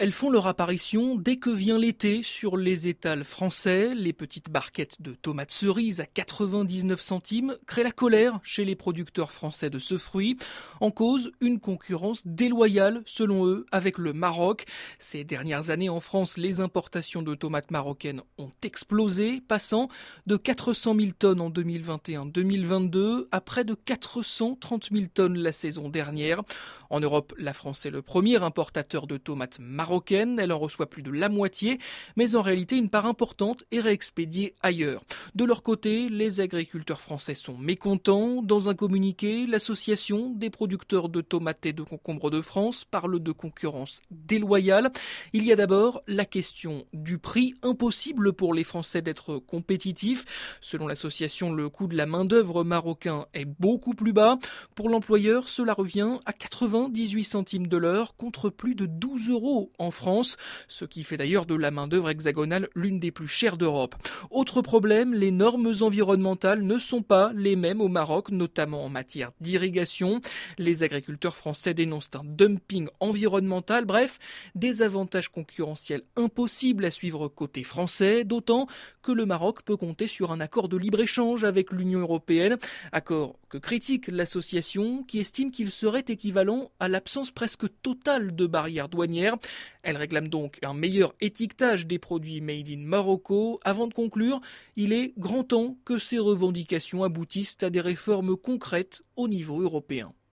elles font leur apparition dès que vient l'été sur les étals français. Les petites barquettes de tomates cerises à 99 centimes créent la colère chez les producteurs français de ce fruit. En cause, une concurrence déloyale, selon eux, avec le Maroc. Ces dernières années en France, les importations de tomates marocaines ont explosé, passant de 400 000 tonnes en 2021-2022 à près de 430 000 tonnes la saison dernière. En Europe, la France est le premier importateur de tomates marocaines. Elle en reçoit plus de la moitié, mais en réalité, une part importante est réexpédiée ailleurs. De leur côté, les agriculteurs français sont mécontents. Dans un communiqué, l'association des producteurs de tomates et de concombres de France parle de concurrence déloyale. Il y a d'abord la question du prix. Impossible pour les Français d'être compétitifs. Selon l'association, le coût de la main-d'œuvre marocain est beaucoup plus bas. Pour l'employeur, cela revient à 98 centimes de l'heure contre plus de 12 euros en France, ce qui fait d'ailleurs de la main-d'œuvre hexagonale l'une des plus chères d'Europe. Autre problème, les normes environnementales ne sont pas les mêmes au Maroc, notamment en matière d'irrigation. Les agriculteurs français dénoncent un dumping environnemental, bref, des avantages concurrentiels impossibles à suivre côté français, d'autant que le Maroc peut compter sur un accord de libre-échange avec l'Union européenne, accord que critique l'association qui estime qu'il serait équivalent à l'absence presque totale de barrières douanières. Elle réclame donc un meilleur étiquetage des produits made in Morocco. Avant de conclure, il est grand temps que ces revendications aboutissent à des réformes concrètes au niveau européen.